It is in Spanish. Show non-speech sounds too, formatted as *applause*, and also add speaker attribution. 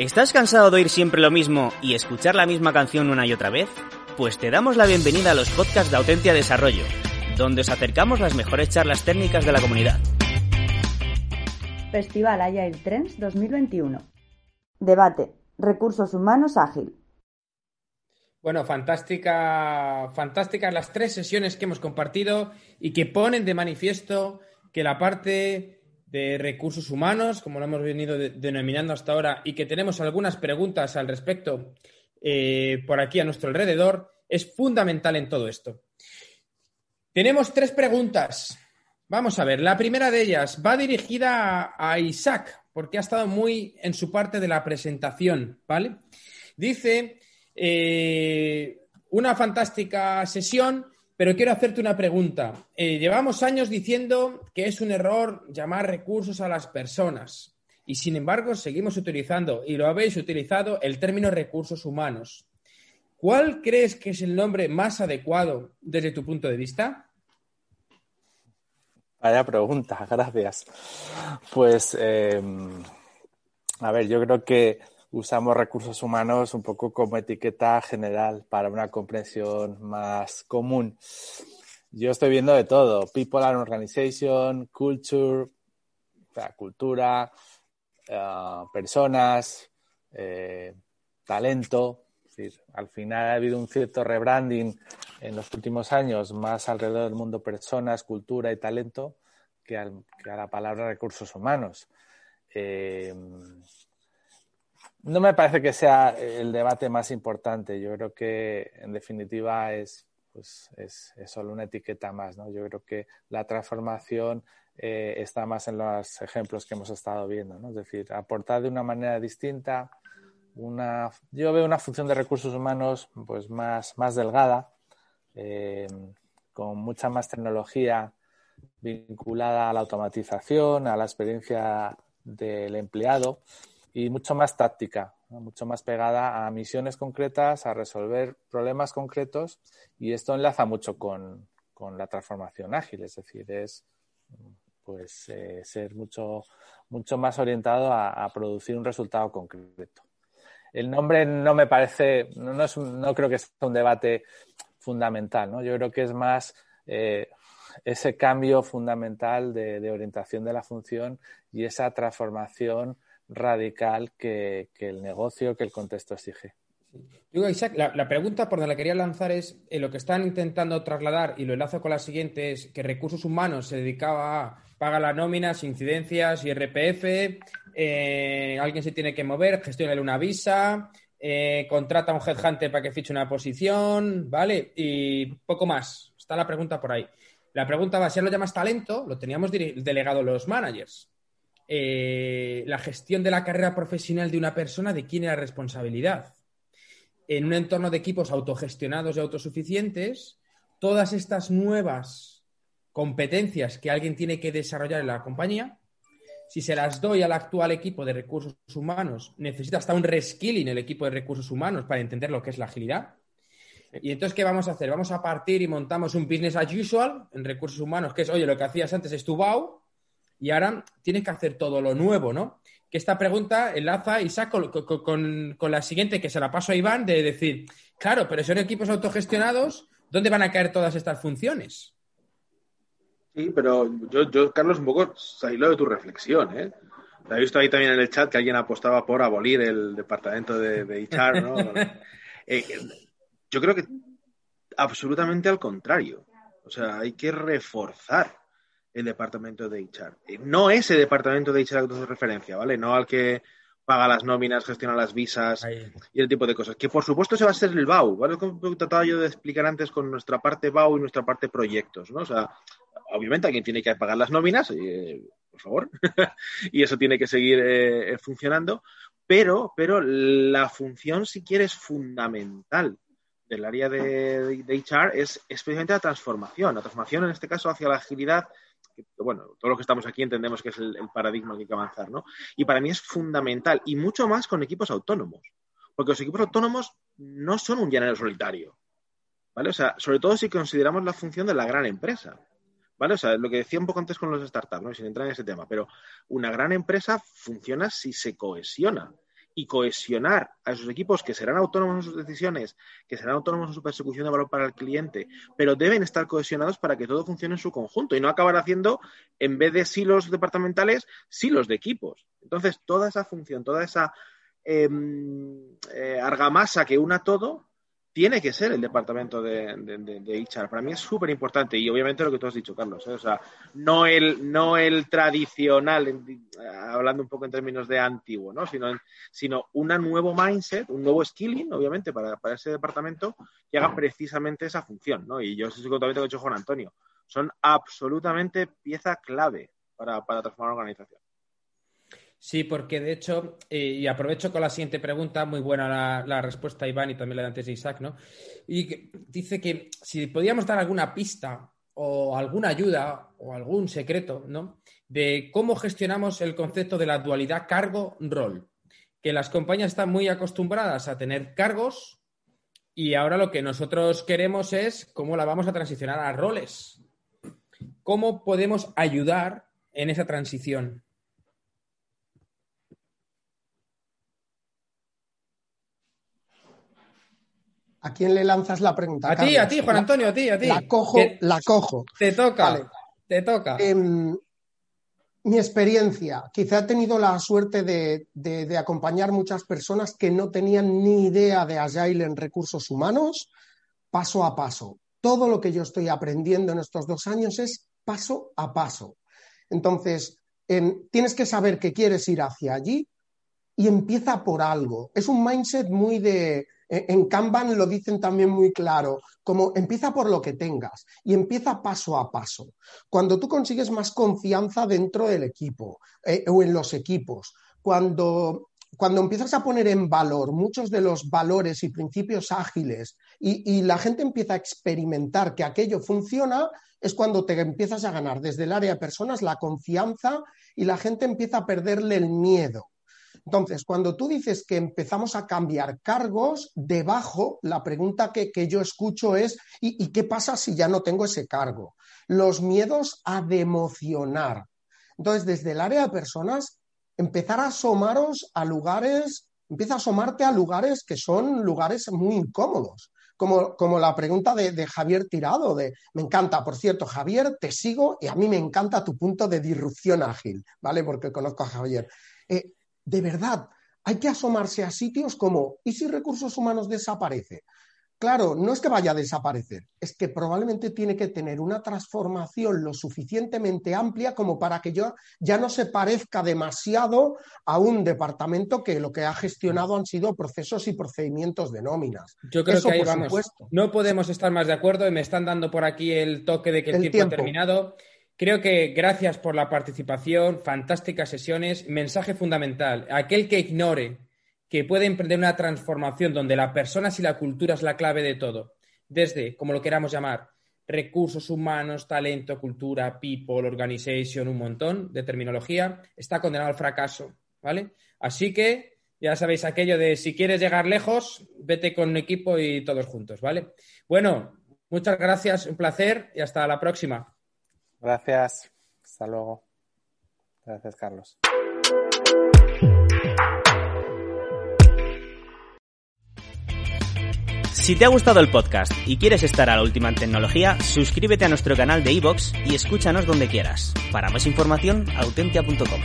Speaker 1: ¿Estás cansado de oír siempre lo mismo y escuchar la misma canción una y otra vez? Pues te damos la bienvenida a los podcasts de Autentia Desarrollo, donde os acercamos las mejores charlas técnicas de la comunidad.
Speaker 2: Festival Agile Trends 2021. Debate. Recursos humanos ágil.
Speaker 3: Bueno, fantástica, fantásticas las tres sesiones que hemos compartido y que ponen de manifiesto que la parte de recursos humanos, como lo hemos venido denominando hasta ahora, y que tenemos algunas preguntas al respecto eh, por aquí a nuestro alrededor, es fundamental en todo esto. Tenemos tres preguntas. Vamos a ver, la primera de ellas va dirigida a, Isaac, porque ha estado muy en su parte de la presentación, ¿vale? Dice, eh, una fantástica sesión pero quiero hacerte una pregunta. Eh, llevamos años diciendo que es un error llamar recursos a las personas y sin embargo seguimos utilizando, y lo habéis utilizado, el término recursos humanos. ¿Cuál crees que es el nombre más adecuado desde tu punto de vista?
Speaker 4: Vaya pregunta, *laughs* gracias. Pues, eh, a ver, yo creo que usamos recursos humanos un poco como etiqueta general para una comprensión más común. Yo estoy viendo de todo, people and organization, culture, cultura, eh, personas, eh, talento. al final ha habido un cierto rebranding en los últimos años más alrededor del mundo personas, cultura y talento que, a la palabra recursos humanos. Eh, no me parece que sea el debate más importante. Yo creo que, en definitiva, es, pues, es, solo una etiqueta más. ¿no? Yo creo que la transformación eh, está más en los ejemplos que hemos estado viendo. ¿no? Es decir, aportar de una manera distinta. Una, yo veo una función de recursos humanos pues, más, más delgada, eh, con mucha más tecnología vinculada a la automatización, a la experiencia del empleado y mucho más táctica, mucho más pegada a misiones concretas, a resolver problemas concretos y esto enlaza mucho con, la transformación ágil, es decir, es pues eh, ser mucho, mucho más orientado a, producir un resultado concreto. El nombre no me parece, no, es no creo que sea un debate fundamental, ¿no? Yo creo que es más eh, ese cambio fundamental de orientación de la función y esa transformación radical que, el negocio, que el contexto exige.
Speaker 3: Digo, Isaac, la, pregunta por donde la quería lanzar es, eh, lo que están intentando trasladar, y lo enlazo con la siguiente, es que recursos humanos se dedicaba a pagar las nóminas, incidencias, y RPF, eh, alguien se tiene que mover, gestionarle una visa, eh, contrata a un headhunter para que fiche una posición, ¿vale? Y poco más. Está la pregunta por ahí. La pregunta va, si lo llamas talento, lo teníamos delegado los managers. Eh, la gestión de la carrera profesional de una persona, ¿de quién es la responsabilidad? En un entorno de equipos autogestionados y autosuficientes, todas estas nuevas competencias que alguien tiene que desarrollar en la compañía, si se las doy al actual equipo de recursos humanos, necesita hasta un reskilling el equipo de recursos humanos para entender lo que es la agilidad. Y entonces, ¿qué vamos a hacer? Vamos a partir y montamos un business as usual en recursos humanos, que es, oye, lo que hacías antes es tu BAU, y ahora tienes que hacer todo lo nuevo, ¿no? Que esta pregunta enlaza, y con, con, con, la siguiente, que se la paso a Iván, de decir, claro, pero son equipos autogestionados, ¿dónde van a caer todas estas funciones?
Speaker 5: Sí, pero yo, Carlos, un poco lo de tu reflexión, ¿eh? He visto ahí también en el chat que alguien apostaba por abolir el departamento de, de HR, ¿no? *laughs* Eh, yo creo que absolutamente al contrario. O sea, hay que reforzar el departamento de HR. Eh, no ese departamento de HR al que tú referencia, ¿vale? No al que paga las nóminas, gestiona las visas y el tipo de cosas. Que por supuesto se va a ser el BAU, ¿vale? Como trataba yo de explicar antes con nuestra parte BAU y nuestra parte proyectos, ¿no? O sea, obviamente alguien tiene que pagar las nóminas, eh, por favor, *laughs* y eso tiene que seguir eh, funcionando, pero, pero la función, si quieres, fundamental del área de, de, HR es especialmente la transformación, la transformación en este caso hacia la agilidad bueno, todos los que estamos aquí entendemos que es el, paradigma que hay que avanzar, ¿no? Y para mí es fundamental, y mucho más con equipos autónomos, porque los equipos autónomos no son un llanero solitario, ¿vale? O sea, sobre todo si consideramos la función de la gran empresa, ¿vale? O sea, lo que decía un poco antes con los startups, ¿no? Sin entrar en ese tema, pero una gran empresa funciona si se cohesiona. Y cohesionar a esos equipos que serán autónomos en sus decisiones, que serán autónomos en su persecución de valor para el cliente, pero deben estar cohesionados para que todo funcione en su conjunto y no acabar haciendo, en vez de silos departamentales, silos de equipos. Entonces, toda esa función, toda esa em, eh, argamasa que una todo, tiene que ser el departamento de, de. Para mí es súper importante y obviamente lo que tú has dicho, Carlos. ¿eh? O sea, no el, no el tradicional, hablando un poco en términos de antiguo, ¿no? sino, sino un nuevo mindset, un nuevo skilling, obviamente, para, para, ese departamento que haga precisamente esa función. ¿no? Y yo estoy totalmente con Juan Antonio. Son absolutamente pieza clave para, para transformar una organización.
Speaker 3: Sí, porque de hecho, eh, y aprovecho con la siguiente pregunta, muy buena la, respuesta, Iván, y también la de antes de Isaac, ¿no? Y dice que si podíamos dar alguna pista o alguna ayuda o algún secreto, ¿no? De cómo gestionamos el concepto de la dualidad cargo-rol. Que las compañías están muy acostumbradas a tener cargos y ahora lo que nosotros queremos es cómo la vamos a transicionar a roles. ¿Cómo podemos ayudar en esa transición?
Speaker 6: ¿A quién le lanzas la pregunta?
Speaker 3: A ti, a ti, Juan Antonio, a ti, a ti.
Speaker 6: La cojo, la cojo.
Speaker 3: Te toca, te toca.
Speaker 6: Em, mi experiencia, quizá he tenido la suerte de, de, acompañar muchas personas que no tenían ni idea de Agile en recursos humanos, paso a paso. Todo lo que yo estoy aprendiendo en estos dos años es paso a paso. Entonces, em, tienes que saber que quieres ir hacia allí y empieza por algo. Es un mindset muy de en Kanban lo dicen también muy claro, como empieza por lo que tengas y empieza paso a paso. Cuando tú consigues más confianza dentro del equipo eh, o en los equipos, cuando, cuando empiezas a poner en valor muchos de los valores y principios ágiles y, y, la gente empieza a experimentar que aquello funciona, es cuando te empiezas a ganar desde el área de personas la confianza y la gente empieza a perderle el miedo. Entonces, cuando tú dices que empezamos a cambiar cargos, debajo la pregunta que, yo escucho es, ¿y, qué pasa si ya no tengo ese cargo? Los miedos a democionar. Entonces, desde el área de personas, empezar a asomaros a lugares, empieza a asomarte a lugares que son lugares muy incómodos. Como, como, la pregunta de, Javier Tirado, de me encanta, por cierto, Javier, te sigo y a mí me encanta tu punto de disrupción ágil, ¿vale? Porque conozco a Javier. Eh, de verdad, hay que asomarse a sitios como, ¿y si recursos humanos desaparece? Claro, no es que vaya a desaparecer, es que probablemente tiene que tener una transformación lo suficientemente amplia como para que yo ya no se parezca demasiado a un departamento que lo que ha gestionado han sido procesos y procedimientos de nóminas.
Speaker 3: Yo creo que ahí vamos. No podemos estar más de acuerdo y me están dando por aquí el toque de que el, tiempo ha terminado. Creo que gracias por la participación, fantásticas sesiones, mensaje fundamental. Aquel que ignore que puede emprender una transformación donde la persona y la cultura es la clave de todo, desde, como lo queramos llamar, recursos humanos, talento, cultura, people, organization, un montón de terminología, está condenado al fracaso, ¿vale? Así que ya sabéis aquello de si quieres llegar lejos, vete con un equipo y todos juntos, ¿vale? Bueno, muchas gracias, un placer y hasta la próxima.
Speaker 4: Gracias. Hasta luego. Gracias, Carlos.
Speaker 1: Si te ha gustado el podcast y quieres estar a la última en tecnología, suscríbete a nuestro canal de iVoox y escúchanos donde quieras. Para más información, autentia.com.